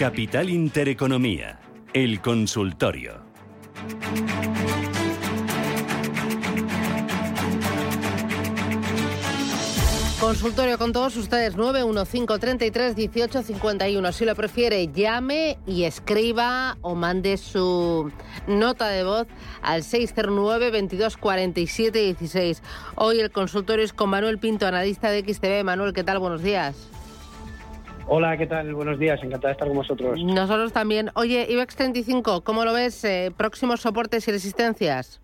Capital Intereconomía, el consultorio. Consultorio con todos ustedes, 915331851. Si lo prefiere, llame y escriba o mande su nota de voz al 609 2247 16. Hoy el consultorio es con Manuel Pinto, analista de XTV. Manuel, ¿qué tal? Buenos días. Hola, ¿qué tal? Buenos días, encantada de estar con vosotros. Nosotros también. Oye, IBEX 35, ¿cómo lo ves? Eh, próximos soportes y resistencias.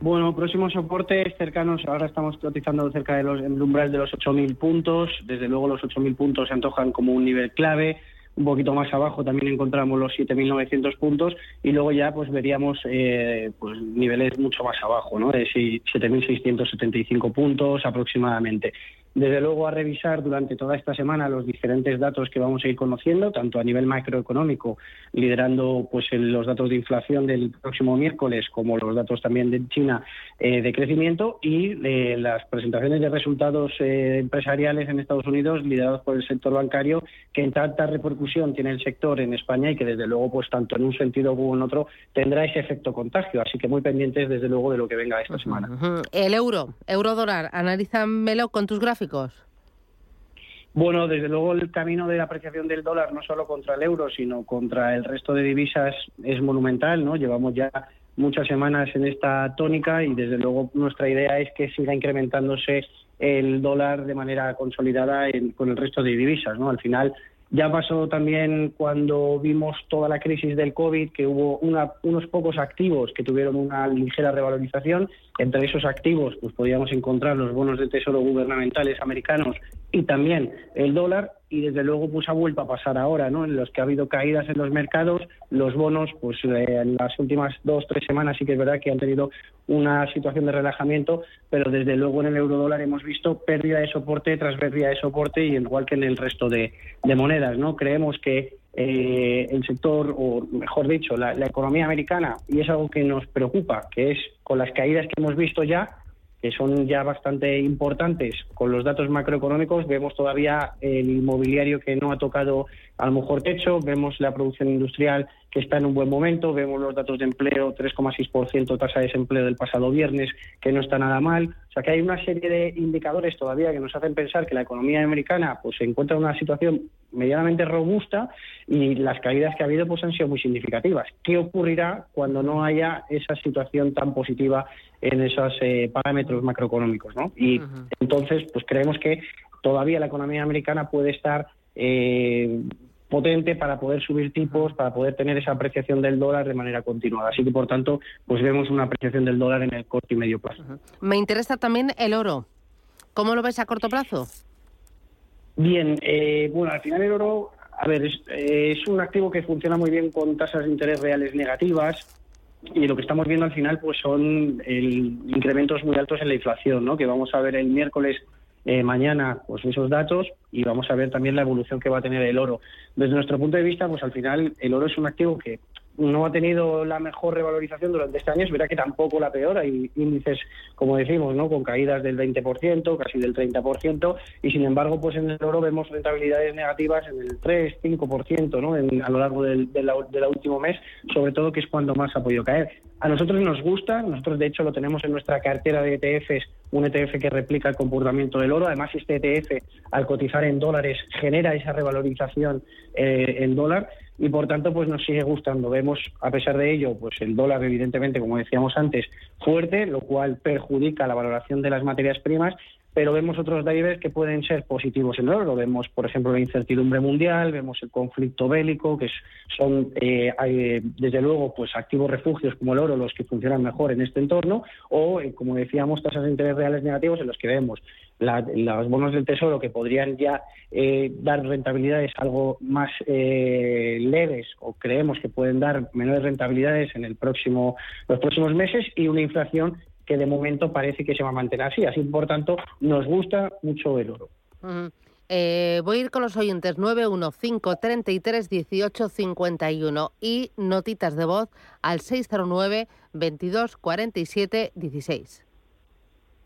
Bueno, próximos soportes cercanos, ahora estamos cotizando cerca del umbral de los 8.000 puntos, desde luego los 8.000 puntos se antojan como un nivel clave, un poquito más abajo también encontramos los 7.900 puntos y luego ya pues veríamos eh, pues niveles mucho más abajo, ¿no? De 7.675 puntos aproximadamente. Desde luego a revisar durante toda esta semana los diferentes datos que vamos a ir conociendo, tanto a nivel macroeconómico, liderando pues los datos de inflación del próximo miércoles, como los datos también de China eh, de crecimiento y eh, las presentaciones de resultados eh, empresariales en Estados Unidos liderados por el sector bancario, que en tanta repercusión tiene el sector en España y que desde luego pues tanto en un sentido como en otro tendrá ese efecto contagio. Así que muy pendientes desde luego de lo que venga esta semana. El euro, euro dólar, analízamelo con tus gráficos bueno, desde luego el camino de la apreciación del dólar, no solo contra el euro, sino contra el resto de divisas, es monumental, ¿no? Llevamos ya muchas semanas en esta tónica y desde luego nuestra idea es que siga incrementándose el dólar de manera consolidada con el resto de divisas, ¿no? Al final ya pasó también cuando vimos toda la crisis del COVID, que hubo unos pocos activos que tuvieron una ligera revalorización. Entre esos activos, pues podíamos encontrar los bonos de tesoro gubernamentales americanos y también el dólar y desde luego pues ha vuelto a pasar ahora, ¿no? En los que ha habido caídas en los mercados, los bonos, pues eh, en las últimas dos tres semanas sí que es verdad que han tenido una situación de relajamiento, pero desde luego en el euro dólar hemos visto pérdida de soporte tras pérdida de soporte y igual que en el resto de, monedas, ¿no? Creemos que eh, el sector, o mejor dicho, la economía americana, y es algo que nos preocupa, que es con las caídas que hemos visto ya, que son ya bastante importantes con los datos macroeconómicos. Vemos todavía el inmobiliario que no ha tocado a lo mejor techo, vemos la producción industrial que está en un buen momento, vemos los datos de empleo, 3,6% tasa de desempleo del pasado viernes, que no está nada mal. O sea que hay una serie de indicadores todavía que nos hacen pensar que la economía americana pues se encuentra en una situación medianamente robusta y las caídas que ha habido pues han sido muy significativas. ¿Qué ocurrirá cuando no haya esa situación tan positiva en esos eh, parámetros macroeconómicos? ¿no? Y entonces pues creemos que todavía la economía americana puede estar eh, potente para poder subir tipos, para poder tener esa apreciación del dólar de manera continuada. Así que, por tanto, pues vemos una apreciación del dólar en el corto y medio plazo. Me interesa también el oro. ¿Cómo lo ves a corto plazo? Bien, eh, bueno, al final el oro, a ver, es, un activo que funciona muy bien con tasas de interés reales negativas y lo que estamos viendo al final pues son el, incrementos muy altos en la inflación, ¿no? Que vamos a ver el miércoles eh, mañana pues esos datos y vamos a ver también la evolución que va a tener el oro. Desde nuestro punto de vista, pues al final el oro es un activo que no ha tenido la mejor revalorización durante este año, es verdad que tampoco la peor, hay índices, como decimos, ¿no? con caídas del 20%, casi del 30%, y sin embargo, pues en el oro vemos rentabilidades negativas en el 3, 5% ¿no? a lo largo del, último mes, sobre todo que es cuando más ha podido caer. A nosotros nos gusta, nosotros de hecho lo tenemos en nuestra cartera de ETFs, un ETF que replica el comportamiento del oro, además este ETF al cotizar en dólares genera esa revalorización eh, en dólar, y por tanto pues nos sigue gustando. Vemos a pesar de ello pues el dólar evidentemente como decíamos antes fuerte, lo cual perjudica la valoración de las materias primas pero vemos otros drivers que pueden ser positivos en el oro. Vemos, por ejemplo, la incertidumbre mundial, vemos el conflicto bélico, que son, eh, desde luego, pues activos refugios como el oro los que funcionan mejor en este entorno, o, eh, como decíamos, tasas de interés reales negativos en los que vemos los bonos del tesoro que podrían ya eh, dar rentabilidades algo más leves o creemos que pueden dar menores rentabilidades en el próximo, los próximos meses y una inflación de momento parece que se va a mantener así. Así, por tanto, nos gusta mucho el oro. Eh, voy a ir con los oyentes 915331851 y notitas de voz al 609 2247 16.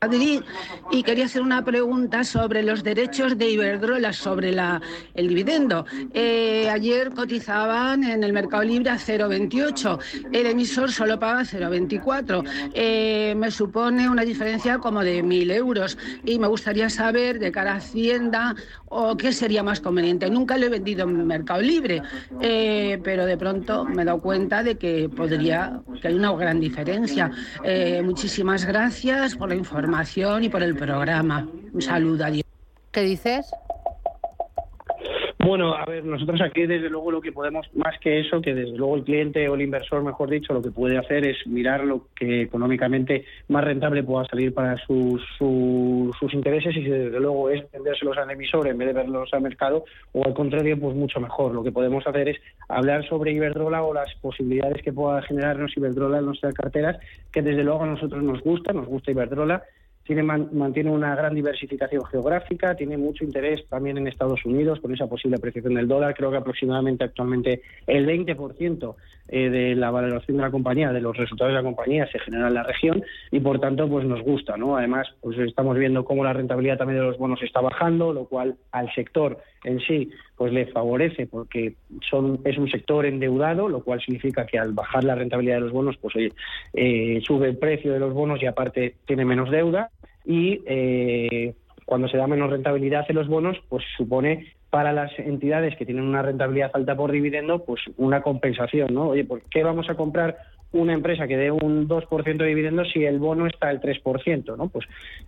Madrid y quería hacer una pregunta sobre los derechos de Iberdrola sobre la, el dividendo. Eh, ayer cotizaban en el Mercado Libre a 0,28, el emisor solo paga 0,24. Eh, me supone una diferencia como de 1.000 euros y me gustaría saber de cara a Hacienda o qué sería más conveniente. Nunca lo he vendido en Mercado Libre, eh, pero de pronto me he dado cuenta de que podría, que hay una gran diferencia. muchísimas gracias por la información y por el programa. Un saludo, adiós. ¿Qué dices? Bueno, a ver, nosotros aquí desde luego lo que podemos, más que eso, que desde luego el cliente o el inversor, mejor dicho, lo que puede hacer es mirar lo que económicamente más rentable pueda salir para sus, intereses y si desde luego es vendérselos al emisor en vez de verlos al mercado o al contrario, pues mucho mejor. Lo que podemos hacer es hablar sobre Iberdrola o las posibilidades que pueda generarnos Iberdrola en nuestras carteras, que desde luego a nosotros nos gusta, nos gusta Iberdrola tiene, mantiene una gran diversificación geográfica, tiene mucho interés también en Estados Unidos con esa posible apreciación del dólar. Creo que aproximadamente actualmente el 20% eh, de la valoración de la compañía, de los resultados de la compañía, se genera en la región y por tanto pues nos gusta. ¿no? Además, pues estamos viendo cómo la rentabilidad también de los bonos está bajando, lo cual al sector en sí pues le favorece porque son es un sector endeudado, lo cual significa que al bajar la rentabilidad de los bonos, pues oye, eh, sube el precio de los bonos y aparte tiene menos deuda y eh, cuando se da menos rentabilidad en los bonos, pues supone para las entidades que tienen una rentabilidad alta por dividendo, pues una compensación, ¿no? Oye, ¿por qué vamos a comprar una empresa que dé un 2% de dividendo si el bono está al 3%, ¿no? Pues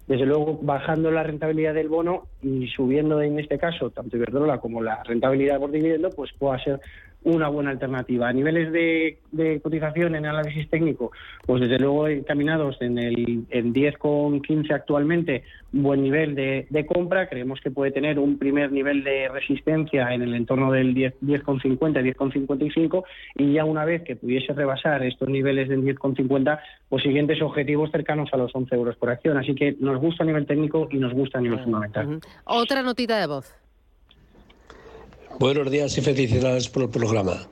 desde luego bajando la rentabilidad del bono y subiendo en este caso tanto Iberdrola como la rentabilidad por dividendo, pues pueda ser una buena alternativa. A niveles de, cotización en análisis técnico, pues desde luego encaminados en el en 10,15 actualmente, buen nivel de, compra. Creemos que puede tener un primer nivel de resistencia en el entorno del 10,50, 10,55 y ya una vez que pudiese rebasar estos niveles del 10,50, pues siguientes objetivos cercanos a los 11 euros por acción. Así que nos gusta a nivel técnico y nos gusta a nivel fundamental. Otra notita de voz. Buenos días y felicidades por el programa.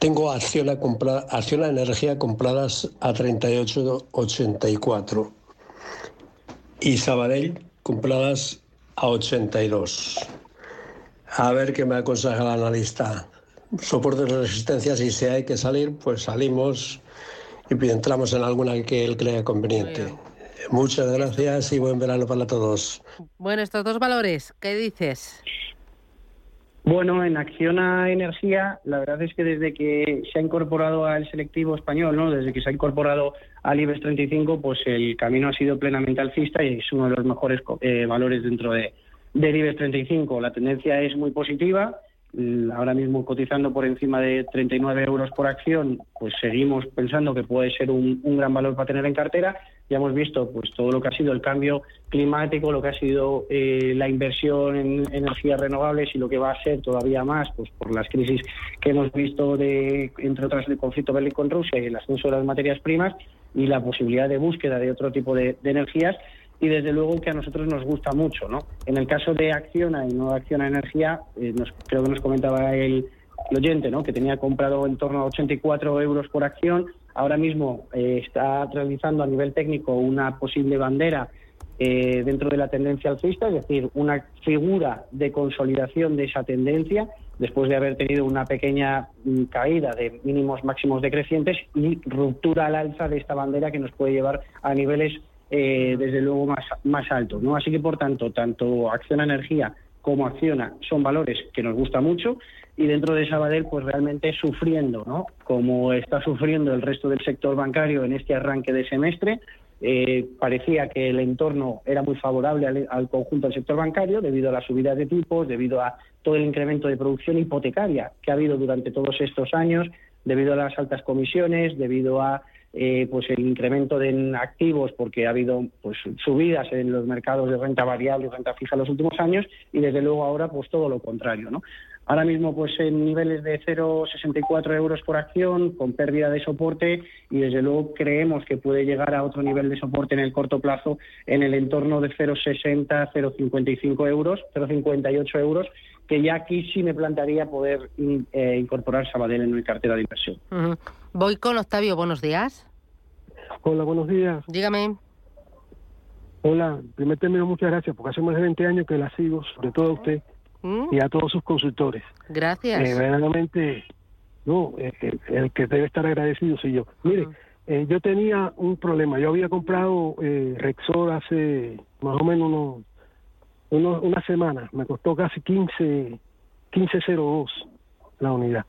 Tengo acción a, comprar, acción a energía compradas a 38,84 y Sabadell compradas a 82. A ver qué me aconseja el analista. Soporte de resistencia, si se hay que salir, pues salimos y entramos en alguna que él crea conveniente. Muchas gracias y buen verano para todos. Bueno, estos dos valores, ¿qué dices? Bueno, en acción a energía, la verdad es que desde que se ha incorporado al selectivo español, ¿no? desde que se ha incorporado al IBEX 35, pues el camino ha sido plenamente alcista y es uno de los mejores eh, valores dentro de, del IBEX 35. La tendencia es muy positiva. Ahora mismo cotizando por encima de 39 euros por acción, pues seguimos pensando que puede ser un, un gran valor para tener en cartera. Ya hemos visto pues todo lo que ha sido el cambio climático, lo que ha sido eh, la inversión en energías renovables y lo que va a ser todavía más pues por las crisis que hemos visto de entre otras del conflicto bélico con Rusia y el ascenso de las materias primas y la posibilidad de búsqueda de otro tipo de, energías y desde luego que a nosotros nos gusta mucho, ¿no? En el caso de Acciona y no Acciona Energía, eh, nos, creo que nos comentaba el, oyente, ¿no? Que tenía comprado en torno a 84 euros por acción ahora mismo eh, está realizando a nivel técnico una posible bandera eh, dentro de la tendencia alcista, es decir, una figura de consolidación de esa tendencia después de haber tenido una pequeña mm, caída de mínimos máximos decrecientes y ruptura al alza de esta bandera que nos puede llevar a niveles eh, desde luego más, más altos. ¿no? Así que, por tanto, tanto Acción Energía como Acciona son valores que nos gusta mucho y dentro de Sabadell pues realmente sufriendo, ¿no? Como está sufriendo el resto del sector bancario en este arranque de semestre, eh, parecía que el entorno era muy favorable al, conjunto del sector bancario debido a las subidas de tipos, debido a todo el incremento de producción hipotecaria que ha habido durante todos estos años, debido a las altas comisiones, debido a eh, pues el incremento de activos porque ha habido pues subidas en los mercados de renta variable y renta fija en los últimos años y desde luego ahora pues todo lo contrario, ¿no? Ahora mismo pues en niveles de 0,64 euros por acción, con pérdida de soporte y desde luego creemos que puede llegar a otro nivel de soporte en el corto plazo en el entorno de 0,60, 0,55 euros, 0,58 euros, que ya aquí sí me plantearía poder eh, incorporar Sabadell en mi cartera de inversión. Voy con Octavio, buenos días. Hola, buenos días. Dígame. Hola, en primer término, muchas gracias, porque hace más de 20 años que la sigo, sobre todo a usted ¿Mm? y a todos sus consultores. Gracias. Eh, verdaderamente, no, eh, eh, el que debe estar agradecido soy yo. Mire, eh, yo tenía un problema. Yo había comprado eh, Rexor hace más o menos unos, unos, una semana. Me costó casi 15, 15.02 la unidad.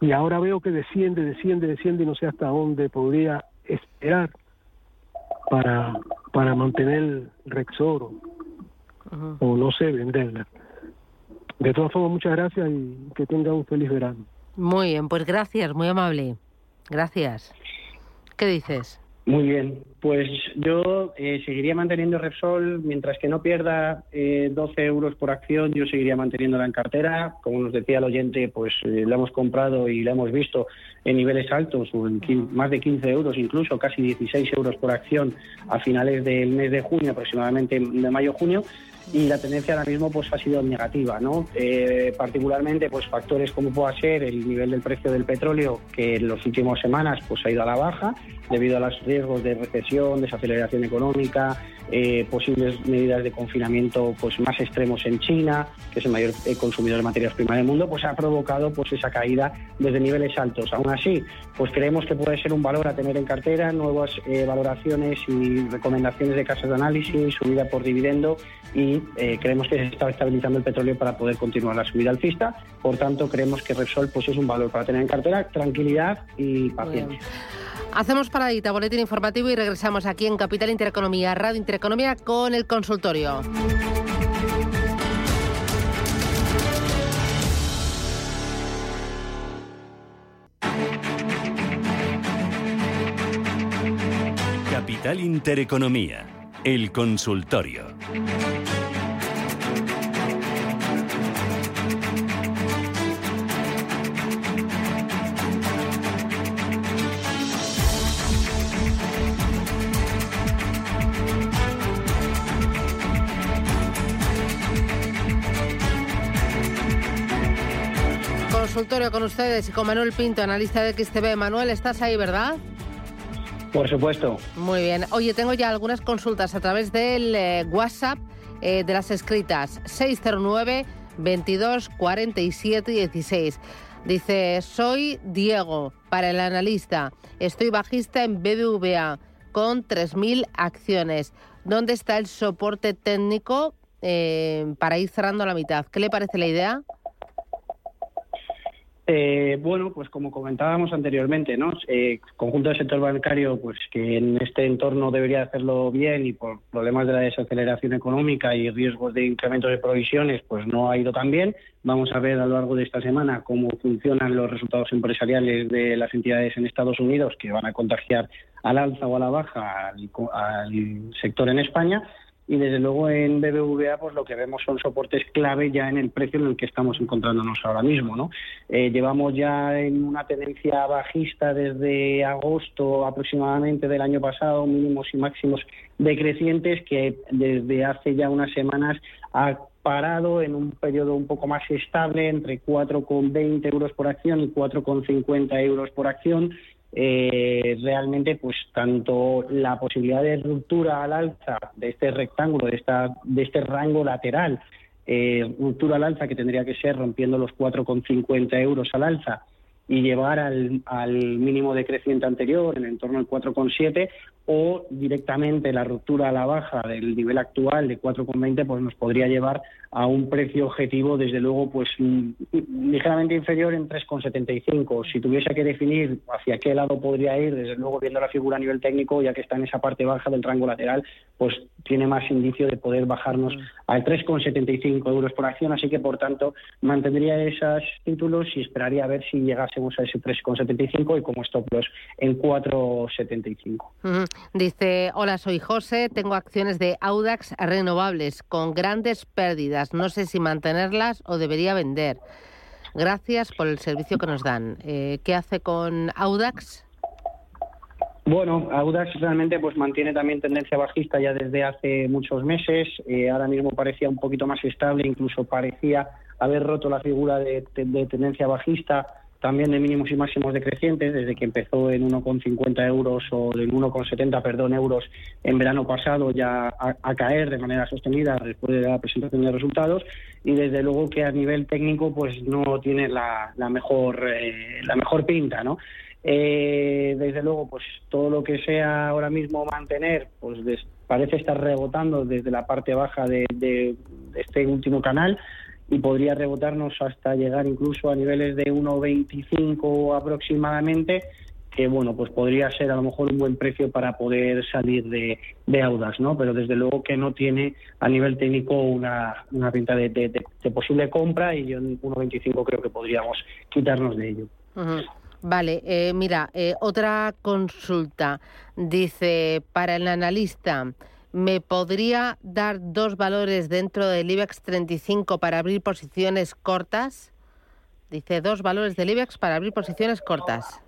Y ahora veo que desciende, desciende, desciende y no sé hasta dónde podría esperar para, para mantener Rexor o, Ujú. o no sé, venderla. De todas formas, muchas gracias y que tenga un feliz verano. Muy bien, pues gracias, muy amable. Gracias. ¿Qué dices? Muy bien, pues yo eh, seguiría manteniendo Repsol mientras que no pierda eh, 12 euros por acción, yo seguiría manteniéndola en cartera. Como nos decía el oyente, pues eh, la hemos comprado y la hemos visto en niveles altos, o en más de 15 euros, incluso casi 16 euros por acción a finales del mes de junio, aproximadamente de mayo-junio. Y la tendencia ahora mismo pues ha sido negativa, ¿no? Eh, particularmente pues factores como pueda ser el nivel del precio del petróleo que en las últimas semanas pues ha ido a la baja debido a los riesgos de recesión, desaceleración económica, eh, posibles medidas de confinamiento pues más extremos en China, que es el mayor eh, consumidor de materias primas del mundo, pues ha provocado pues esa caída desde niveles altos. Aún así, pues creemos que puede ser un valor a tener en cartera, nuevas eh, valoraciones y recomendaciones de casas de análisis, subida por dividendo y eh, creemos que se está estabilizando el petróleo para poder continuar la subida alcista. Por tanto, creemos que Repsol pues es un valor para tener en cartera, tranquilidad y paciencia. Hacemos paradita, boletín informativo y regresamos aquí en Capital Intereconomía, Radio Intereconomía con el consultorio. Capital Intereconomía, el consultorio. Consultorio con ustedes y con Manuel Pinto, analista de XTB. Manuel, ¿estás ahí, verdad? Por supuesto. Muy bien. Oye, tengo ya algunas consultas a través del eh, WhatsApp eh, de las escritas 609 22 47 16. Dice, soy Diego, para el analista. Estoy bajista en BBVA con 3.000 acciones. ¿Dónde está el soporte técnico eh, para ir cerrando la mitad? ¿Qué le parece la idea? Eh, bueno, pues como comentábamos anteriormente, ¿no? Eh, conjunto del sector bancario, pues que en este entorno debería hacerlo bien y por problemas de la desaceleración económica y riesgos de incremento de provisiones, pues no ha ido tan bien. Vamos a ver a lo largo de esta semana cómo funcionan los resultados empresariales de las entidades en Estados Unidos que van a contagiar al alza o a la baja al, al sector en España y desde luego en BBVA pues lo que vemos son soportes clave ya en el precio en el que estamos encontrándonos ahora mismo no eh, llevamos ya en una tendencia bajista desde agosto aproximadamente del año pasado mínimos y máximos decrecientes que desde hace ya unas semanas ha parado en un periodo un poco más estable entre 4,20 euros por acción y 4,50 euros por acción eh, realmente pues tanto la posibilidad de ruptura al alza de este rectángulo, de, esta, de este rango lateral, eh, ruptura al alza que tendría que ser rompiendo los 4,50 euros al alza y llevar al, al mínimo decreciente anterior en el entorno del 4,7 o directamente la ruptura a la baja del nivel actual de 4,20 pues nos podría llevar a un precio objetivo desde luego pues ligeramente inferior en 3,75 si tuviese que definir hacia qué lado podría ir desde luego viendo la figura a nivel técnico ya que está en esa parte baja del rango lateral pues tiene más indicio de poder bajarnos al 3,75 euros por acción. Así que por tanto mantendría esos títulos y esperaría a ver si llegásemos a ese 3,75 y como stop loss en 4,75 Uh -huh. Dice, hola, soy José, tengo acciones de Audax renovables con grandes pérdidas. No sé si mantenerlas o debería vender. Gracias por el servicio que nos dan. Eh, ¿Qué hace con Audax? Bueno, Audax realmente pues mantiene también tendencia bajista ya desde hace muchos meses. Eh, ahora mismo parecía un poquito más estable, incluso parecía haber roto la figura de, de tendencia bajista también de mínimos y máximos decrecientes desde que empezó en 1,50 euros o en 1,70 perdón euros en verano pasado ya a, caer de manera sostenida después de la presentación de resultados y desde luego que a nivel técnico pues no tiene la, mejor eh, la mejor pinta, ¿no? Eh, desde luego, pues todo lo que sea ahora mismo mantener, pues parece estar rebotando desde la parte baja de, este último canal y podría rebotarnos hasta llegar incluso a niveles de 1,25 aproximadamente, que bueno, pues podría ser a lo mejor un buen precio para poder salir de, de Audas, ¿no? Pero desde luego que no tiene a nivel técnico una, una pinta de, posible compra y yo en 1,25 creo que podríamos quitarnos de ello. Vale, eh, mira, eh, otra consulta. Dice, para el analista, ¿me podría dar dos valores dentro del IBEX 35 para abrir posiciones cortas? Dice, dos valores del IBEX para abrir posiciones cortas.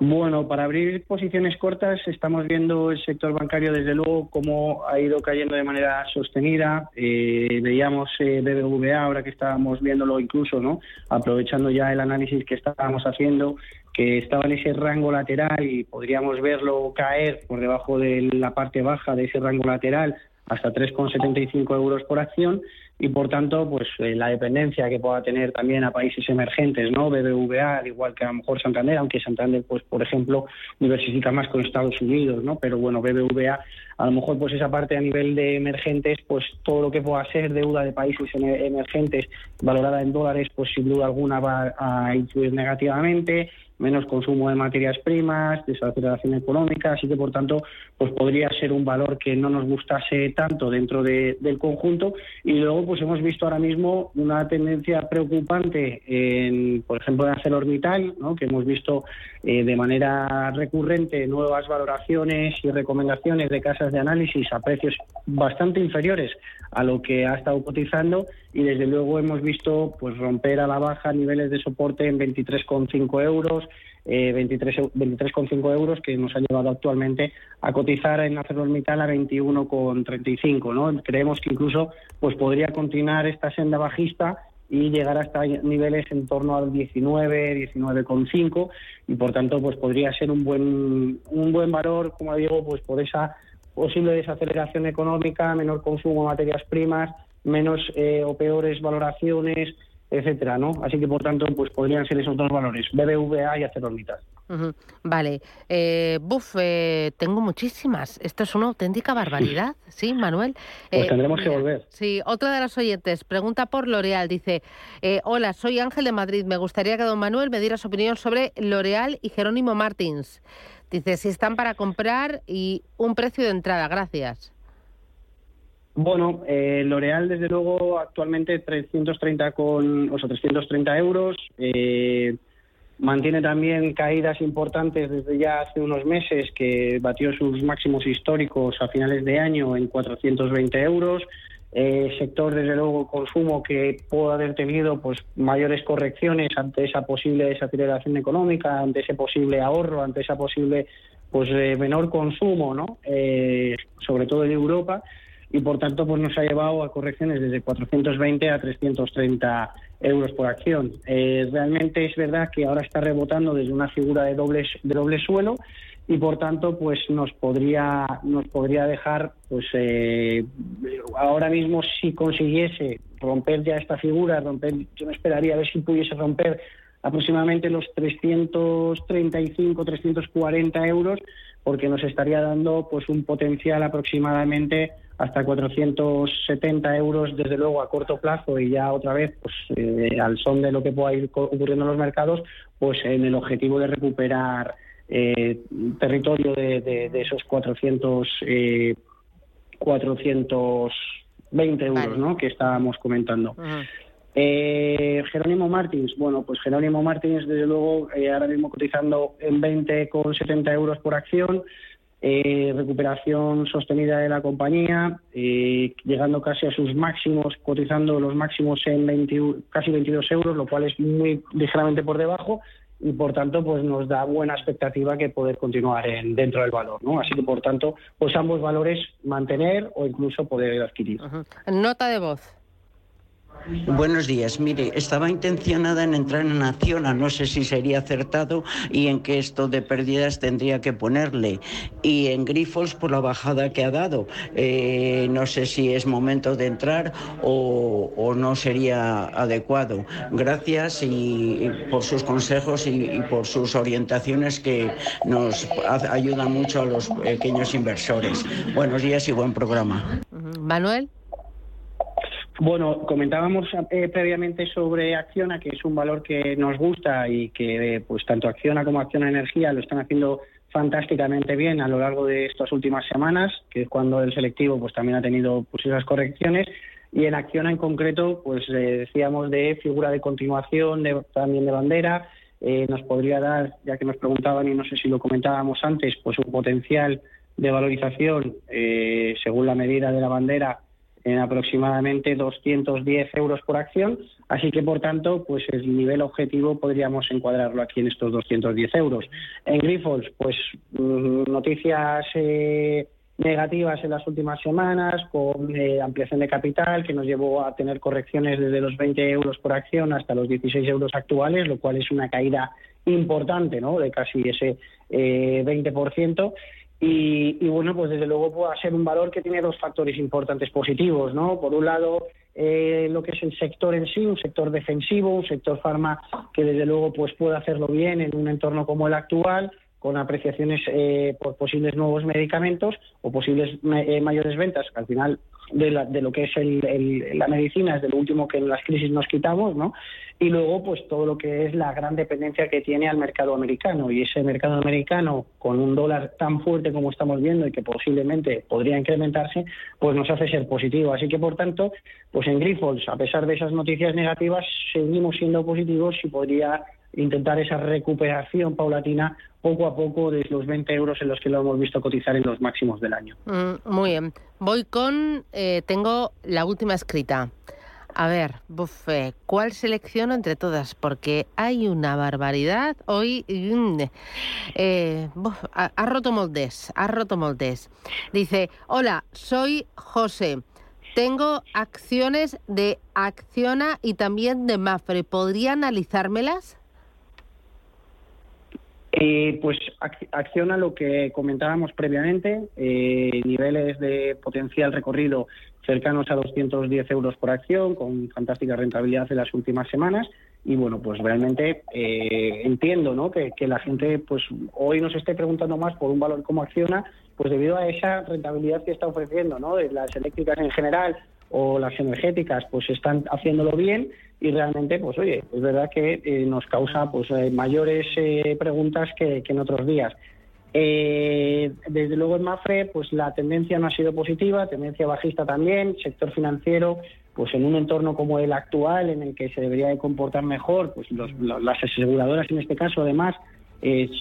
Bueno, para abrir posiciones cortas estamos viendo el sector bancario desde luego cómo ha ido cayendo de manera sostenida. Eh, veíamos eh, BBVA ahora que estábamos viéndolo incluso, ¿no? Aprovechando ya el análisis que estábamos haciendo, que estaba en ese rango lateral y podríamos verlo caer por debajo de la parte baja de ese rango lateral hasta 3,75 euros por acción y por tanto pues eh, la dependencia que pueda tener también a países emergentes no BBVA al igual que a lo mejor Santander aunque Santander pues por ejemplo diversifica más con Estados Unidos no pero bueno BBVA a lo mejor pues esa parte a nivel de emergentes pues todo lo que pueda ser deuda de países emergentes valorada en dólares pues sin duda alguna va a influir negativamente menos consumo de materias primas, desaceleración económica, así que por tanto pues podría ser un valor que no nos gustase tanto dentro del conjunto y luego pues hemos visto ahora mismo una tendencia preocupante en por ejemplo en ArcelorMittal, ¿no? que hemos visto eh, de manera recurrente nuevas valoraciones y recomendaciones de casas de análisis a precios bastante inferiores a lo que ha estado cotizando y desde luego hemos visto pues romper a la baja niveles de soporte en 23,5 euros, eh, 23,5 euros que nos ha llevado actualmente a cotizar en ArcelorMittal a 21,35. ¿no? Creemos que incluso pues podría continuar esta senda bajista y llegar hasta niveles en torno al 19, 19,5 y por tanto pues podría ser un buen un buen valor, como digo, pues por esa posible desaceleración económica, menor consumo de materias primas, menos eh, o peores valoraciones, etcétera, ¿no? Así que por tanto, pues podrían ser esos dos valores, BBVA y ArcelorMittal. Vale, eh, buf, eh, tengo muchísimas. Esto es una auténtica barbaridad, ¿sí, Manuel? Pues tendremos que volver. Sí, otra de las oyentes pregunta por L'Oreal. Dice: Hola, soy Ángel de Madrid. Me gustaría que don Manuel me diera su opinión sobre L'Oreal y Jerónimo Martins. Dice, si están para comprar y un precio de entrada. Gracias. Bueno, eh, L'Oreal, desde luego, actualmente 330 con, o sea, 330 euros. Eh, mantiene también caídas importantes desde ya hace unos meses, que batió sus máximos históricos a finales de año en 420 euros eh, sector desde luego consumo que puede haber tenido pues mayores correcciones ante esa posible desaceleración económica, ante ese posible ahorro, ante esa posible pues eh, menor consumo, ¿no? Eh, sobre todo en Europa y por tanto pues nos ha llevado a correcciones desde 420 a 330 euros por acción. Eh, realmente es verdad que ahora está rebotando desde una figura de doble doble suelo y por tanto pues nos podría nos podría dejar pues eh, ahora mismo si consiguiese romper ya esta figura romper yo me esperaría a ver si pudiese romper aproximadamente los 335 340 euros porque nos estaría dando pues un potencial aproximadamente hasta 470 euros desde luego a corto plazo y ya otra vez pues eh, al son de lo que pueda ir ocurriendo en los mercados pues en el objetivo de recuperar eh, territorio de, esos 400, eh, 420 euros ¿no? que estábamos comentando. Eh, Jerónimo Martins, bueno, pues Jerónimo Martins, desde luego, eh, ahora mismo cotizando en 20,70 euros por acción, recuperación sostenida de la compañía, llegando casi a sus máximos, cotizando los máximos en 20, casi 22 euros, lo cual es muy ligeramente por debajo, y por tanto pues nos da buena expectativa que poder continuar en, dentro del valor, ¿no? Así que por tanto pues ambos valores mantener o incluso poder adquirir. Nota de voz. Buenos días. Mire, estaba intencionada en entrar en Acciona, no sé si sería acertado y en qué esto de pérdidas tendría que ponerle. Y en Grifols por la bajada que ha dado. Eh, no sé si es momento de entrar o, no sería adecuado. Gracias y, por sus consejos y, y, por sus orientaciones que nos ayudan mucho a los pequeños inversores. Buenos días y buen programa. Manuel. Bueno, comentábamos eh, previamente sobre Acciona, que es un valor que nos gusta y que pues tanto Acciona como Acciona Energía lo están haciendo fantásticamente bien a lo largo de estas últimas semanas, que es cuando el selectivo pues también ha tenido pues esas correcciones. Y en Acciona en concreto pues eh, decíamos de figura de continuación, también de bandera, eh, nos podría dar, ya que nos preguntaban y no sé si lo comentábamos antes, pues un potencial de valorización según la medida de la bandera en aproximadamente 210 euros por acción, así que por tanto, pues el nivel objetivo podríamos encuadrarlo aquí en estos 210 euros. En Grifols, pues mm, noticias eh, negativas en las últimas semanas, con eh, ampliación de capital que nos llevó a tener correcciones desde los 20 euros por acción hasta los 16 euros actuales, lo cual es una caída importante, ¿no? De casi ese eh, 20%. Y, bueno, pues desde luego puede ser un valor que tiene dos factores importantes positivos, ¿no? Por un lado, eh, lo que es el sector en sí, un sector defensivo, un sector farma que desde luego pues puede hacerlo bien en un entorno como el actual, con apreciaciones eh, por posibles nuevos medicamentos o posibles eh, mayores ventas, que al final de, de lo que es el, la medicina es de lo último que en las crisis nos quitamos, ¿no? Y luego, pues todo lo que es la gran dependencia que tiene al mercado americano. Y ese mercado americano, con un dólar tan fuerte como estamos viendo y que posiblemente podría incrementarse, pues nos hace ser positivo. Así que, por tanto, pues en Grifols, a pesar de esas noticias negativas, seguimos siendo positivos y podría intentar esa recuperación paulatina poco a poco de los 20 euros en los que lo hemos visto cotizar en los máximos del año. Mm, muy bien. Voy con, eh, tengo la última escrita. A ver, buffet, ¿cuál selecciono entre todas? Porque hay una barbaridad. Hoy mm, eh, ha, roto moldes, ha roto moldes. Dice, hola, soy José. Tengo acciones de Acciona y también de Mafre. ¿Podría analizármelas? Eh, pues acciona lo que comentábamos previamente, eh, niveles de potencial recorrido cercanos a 210 euros por acción, con fantástica rentabilidad en las últimas semanas. Y bueno, pues realmente eh, entiendo ¿no? que, que, la gente pues hoy nos esté preguntando más por un valor como acciona, pues debido a esa rentabilidad que está ofreciendo, ¿no? las eléctricas en general o las energéticas, pues están haciéndolo bien y realmente, pues oye, es verdad que eh, nos causa pues eh, mayores eh, preguntas que, en otros días. desde luego en Mafre, pues la tendencia no ha sido positiva, tendencia bajista también, sector financiero, pues en un entorno como el actual, en el que se debería de comportar mejor, pues las aseguradoras en este caso, además,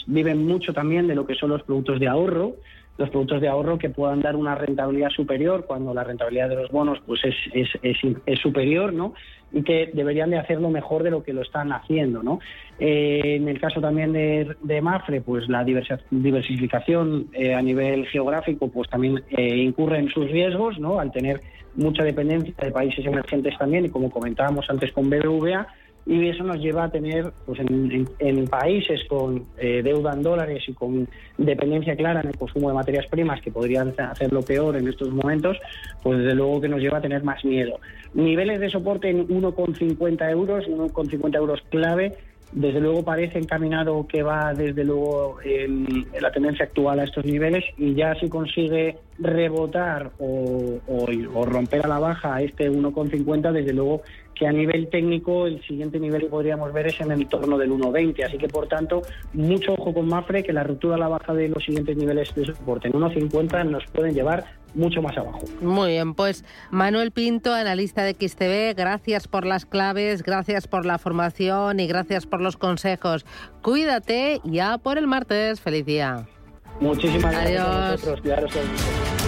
viven mucho también de lo que son los productos de ahorro, los productos de ahorro que puedan dar una rentabilidad superior cuando la rentabilidad de los bonos pues es, es, es, superior, ¿no? Y que deberían de hacerlo mejor de lo que lo están haciendo, ¿no? Eh, en el caso también de, de Mafre, pues la diversificación eh, a nivel geográfico pues también eh, incurre en sus riesgos, ¿no? Al tener mucha dependencia de países emergentes también y como comentábamos antes con BBVA, y eso nos lleva a tener pues en, países con eh, deuda en dólares y con dependencia clara en el consumo de materias primas que podrían hacerlo peor en estos momentos, pues desde luego que nos lleva a tener más miedo. Niveles de soporte en 1,50 euros, 1,50 euros clave desde luego parece encaminado que va desde luego en, la tendencia actual a estos niveles y ya si consigue rebotar o, romper a la baja este 1,50 desde luego que a nivel técnico el siguiente nivel que podríamos ver es en el entorno del 1,20 así que por tanto mucho ojo con Mafre que la ruptura a la baja de los siguientes niveles de soporte en 1,50 nos pueden llevar mucho más abajo. Muy bien, pues Manuel Pinto, analista de XTV, gracias por las claves, gracias por la formación y gracias por los consejos. Cuídate ya por el martes. Feliz día. Muchísimas gracias a vosotros.